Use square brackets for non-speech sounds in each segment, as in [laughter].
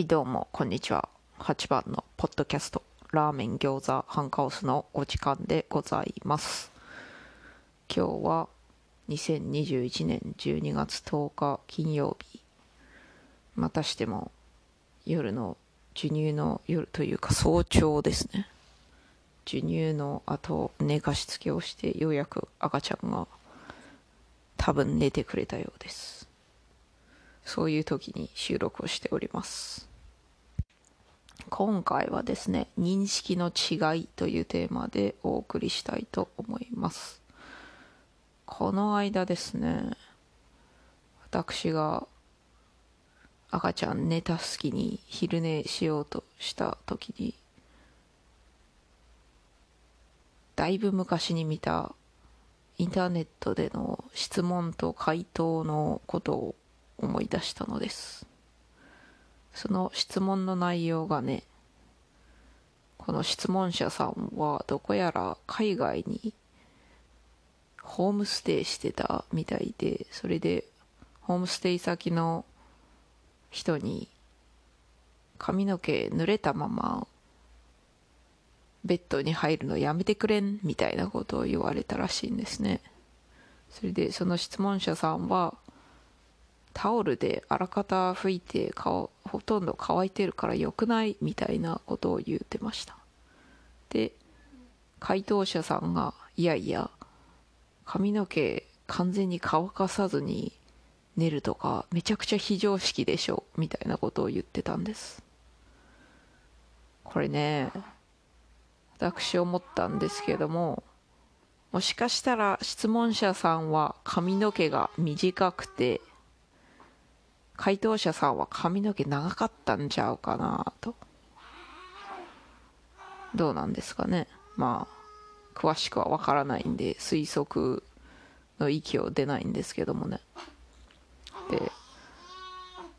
はいどうもこんにちは。8番のポッドキャストラーメン餃子ハンカオスのお時間でございます。今日は2021年12月10日金曜日。またしても夜の授乳の夜というか早朝ですね。授乳の後寝かしつけをしてようやく赤ちゃんが多分寝てくれたようです。そういう時に収録をしております。今回はですね認識の違いというテーマでお送りしたいと思います。この間ですね私が赤ちゃん寝た隙に昼寝しようとした時にだいぶ昔に見たインターネットでの質問と回答のことを思い出したのです。その質問の内容がねこの質問者さんはどこやら海外にホームステイしてたみたいでそれでホームステイ先の人に髪の毛濡れたままベッドに入るのやめてくれんみたいなことを言われたらしいんですね。それでその質問者さんはタオルであらかた拭いて顔ほとんど乾いてるから良くないみたいなことを言ってました。で回答者さんがいやいや髪の毛完全に乾かさずに寝るとかめちゃくちゃ非常識でしょみたいなことを言ってたんです。これね私思ったんですけどももしかしたら質問者さんは髪の毛が短くて回答者さんは髪の毛長かったんちゃうかなと。どうなんですかね。まあ詳しくはわからないんで推測の域を出ないんですけどもね。で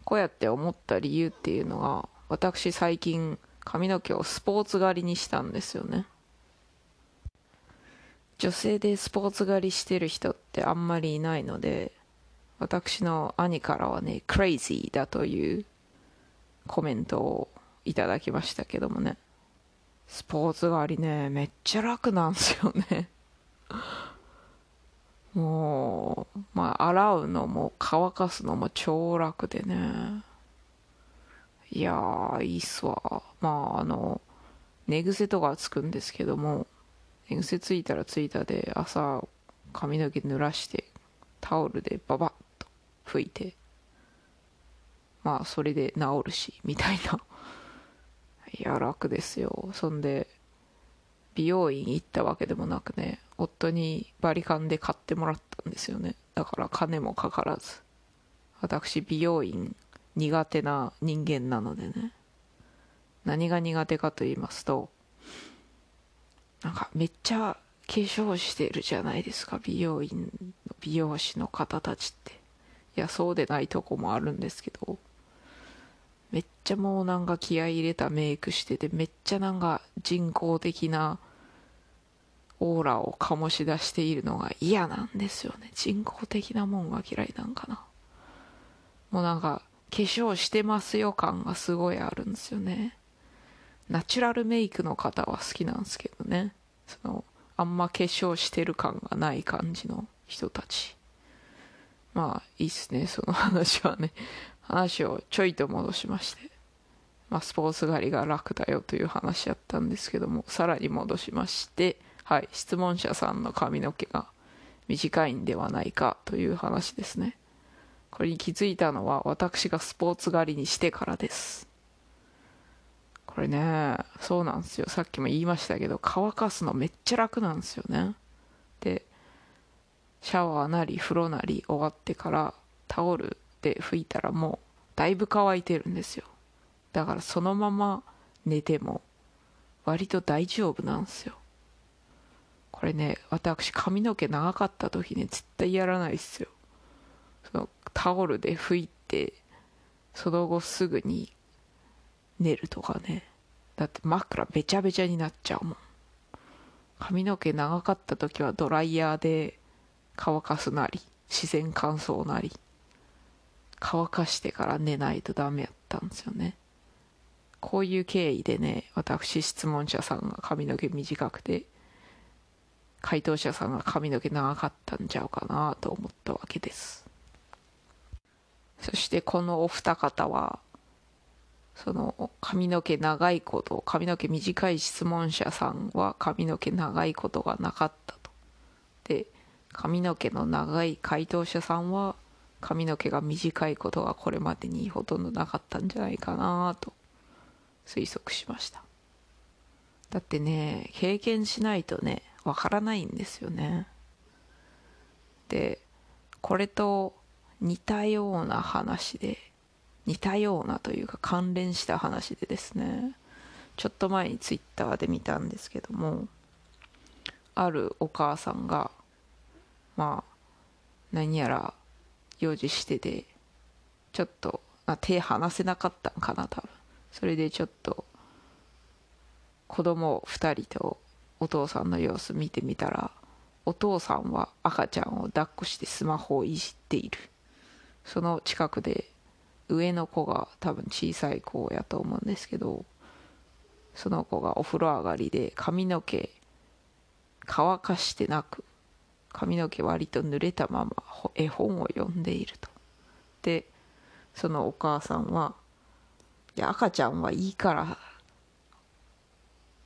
こうやって思った理由っていうのが私最近髪の毛をスポーツ狩りにしたんですよね。女性でスポーツ狩りしてる人ってあんまりいないので私の兄からはねクレイジーだというコメントをいただきましたけどもね。スポーツ狩りねめっちゃ楽なんですよね。[laughs] もうまあ洗うのも乾かすのも超楽でね。いやーいいっすわ。まああの寝癖とかつくんですけども寝癖ついたらついたで朝髪の毛濡らしてタオルでババッ拭いて。まあそれで治るしみたいな。[laughs] いや楽ですよ。そんで美容院行ったわけでもなくね夫にバリカンで買ってもらったんですよね。だから金もかからず。私美容院苦手な人間なのでね。何が苦手かと言いますとなんかめっちゃ化粧してるじゃないですか美容院の美容師の方たちって。いやそうでないとこもあるんですけどめっちゃもうなんか気合い入れたメイクしててめっちゃなんか人工的なオーラを醸し出しているのが嫌なんですよね。人工的なもんが嫌いなんかな。もうなんか化粧してますよ感がすごいあるんですよね。ナチュラルメイクの方は好きなんですけどね。そのあんま化粧してる感がない感じの人たち。まあいいっすねその話はね。話をちょいと戻しまして。まあスポーツ狩りが楽だよという話やったんですけどもさらに戻しましてはい質問者さんの髪の毛が短いんではないかという話ですね。これに気づいたのは私がスポーツ狩りにしてからです。これねそうなんですよ。さっきも言いましたけど乾かすのめっちゃ楽なんですよね。でシャワーなり風呂なり終わってからタオルで拭いたらもうだいぶ乾いてるんですよ。だからそのまま寝ても割と大丈夫なんですよ。これね私髪の毛長かった時ね絶対やらないっすよ。そのタオルで拭いてその後すぐに寝るとかね。だって枕べちゃべちゃになっちゃうもん。髪の毛長かった時はドライヤーで乾かすなり自然乾燥なり乾かしてから寝ないとダメやったんですよね。こういう経緯でね私質問者さんが髪の毛短くて回答者さんが髪の毛長かったんちゃうかなと思ったわけです。そしてこのお二方はその髪の毛長いこと髪の毛短い質問者さんは髪の毛長いことがなかったと。で髪の毛の長い回答者さんは髪の毛が短いことがこれまでにほとんどなかったんじゃないかなと推測しました。だってね経験しないとねわからないんですよね。でこれと似たような話で似たようなというか関連した話でですねちょっと前にツイッターで見たんですけどもあるお母さんがまあ何やら用事しててちょっとあ手離せなかったんかな多分。それでちょっと子供2人とお父さんの様子見てみたらお父さんは赤ちゃんを抱っこしてスマホをいじっている。その近くで上の子が多分小さい子やと思うんですけどその子がお風呂上がりで髪の毛乾かしてなく髪の毛割と濡れたまま絵本を読んでいると。でそのお母さんはいや赤ちゃんはいいから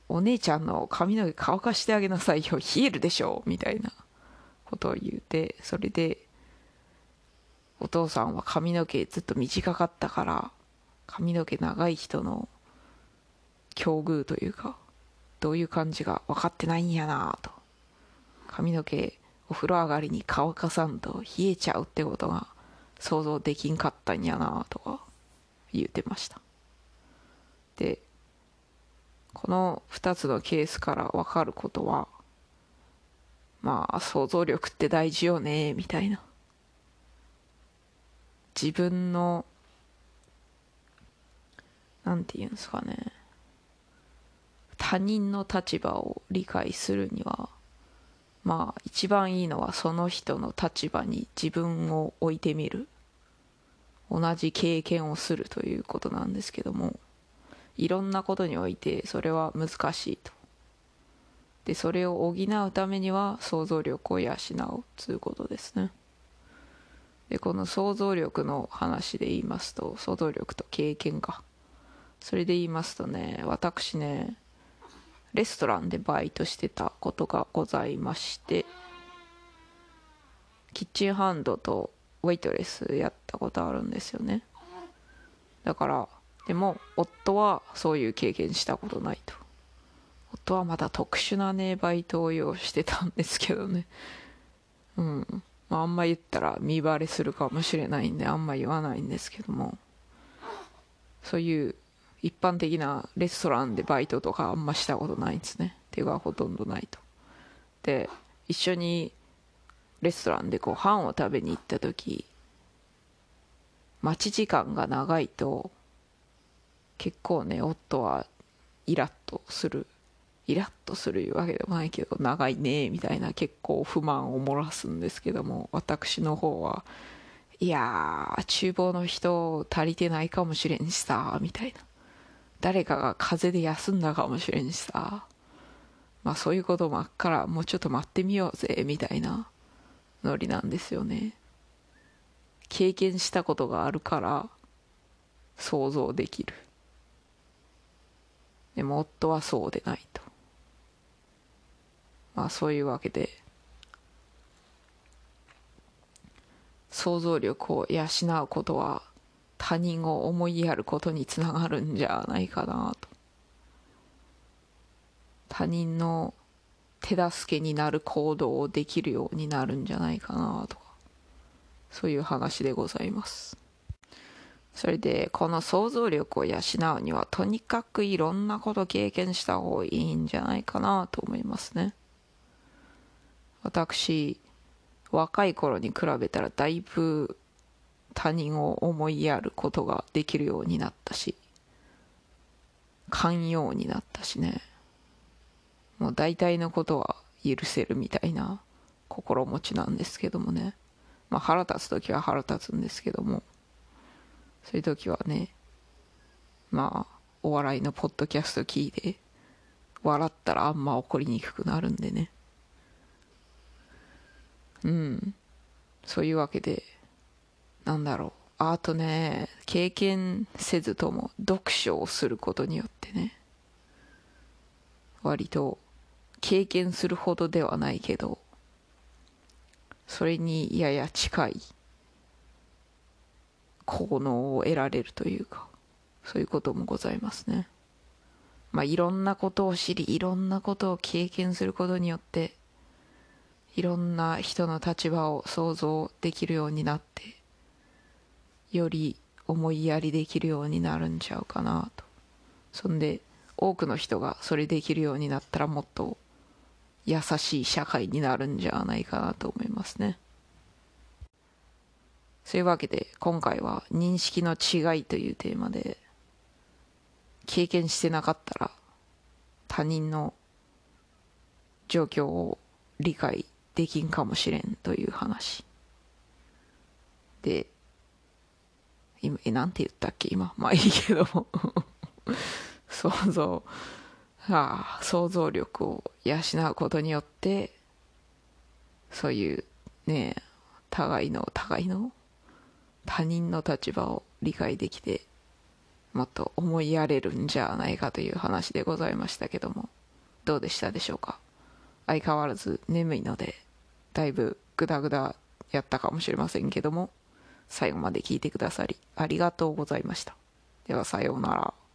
お姉ちゃんの髪の毛乾かしてあげなさいよ冷えるでしょみたいなことを言うてそれでお父さんは髪の毛ずっと短かったから髪の毛長い人の境遇というかどういう感じが分かってないんやなと。髪の毛お風呂上がりに乾かさんと冷えちゃうってことが想像できんかったんやなとか言うてました。でこの2つのケースから分かることはまあ想像力って大事よねみたいな。自分のなんて言うんですかね。他人の立場を理解するにはまあ一番いいのはその人の立場に自分を置いてみる。同じ経験をするということなんですけども。いろんなことにおいてそれは難しいと。でそれを補うためには想像力を養うということですね。でこの想像力の話で言いますと想像力と経験か。それで言いますとね私ねレストランでバイトしてたことがございましてキッチンハンドとウェイトレスやったことあるんですよね。だからでも夫はそういう経験したことないと。夫はまた特殊なねバイトを用してたんですけどね。うん。まあ、あんま言ったら見バレするかもしれないんであんま言わないんですけども。そういう一般的なレストランでバイトとかあんましたことないんですね。手がほとんどないと。で一緒にレストランでこう飯を食べに行った時待ち時間が長いと結構ね夫はイラッとする。イラッとするわけでもないけど長いねみたいな結構不満を漏らすんですけども私の方はいやー厨房の人足りてないかもしれんしさみたいな。誰かが風邪で休んだかもしれんしさ。まあそういうこともあっからもうちょっと待ってみようぜみたいなノリなんですよね。経験したことがあるから想像できる。でも夫はそうでないと。まあそういうわけで想像力を養うことは他人を思いやることにつながるんじゃないかなと。他人の手助けになる行動をできるようになるんじゃないかなとか。そういう話でございます。それでこの想像力を養うにはとにかくいろんなこと経験した方がいいんじゃないかなと思いますね。私若い頃に比べたらだいぶ他人を思いやることができるようになったし寛容になったしね。もう大体のことは許せるみたいな心持ちなんですけどもね。まあ腹立つ時は腹立つんですけども。そういう時はねまあお笑いのポッドキャスト聞いて笑ったらあんま怒りにくくなるんでね。うん。そういうわけでなんだろう。あとね経験せずとも読書をすることによってね。割と経験するほどではないけどそれにやや近い効能を得られるというかそういうこともございますね。まあいろんなことを知りいろんなことを経験することによっていろんな人の立場を想像できるようになってより思いやりできるようになるんちゃうかなと。そんで多くの人がそれできるようになったらもっと優しい社会になるんじゃないかなと思いますね。そういうわけで今回は認識の違いというテーマで経験してなかったら他人の状況を理解できんかもしれんという話。で今えなんて言ったっけ？今まあいいけど。も [laughs] 想像ああ想像力を養うことによってそういうね互いの互いの他人の立場を理解できてもっと思いやれるんじゃないかという話でございましたけども。どうでしたでしょうか？相変わらず眠いのでだいぶグダグダやったかもしれませんけども。最後まで聞いてくださりありがとうございました。ではさようなら。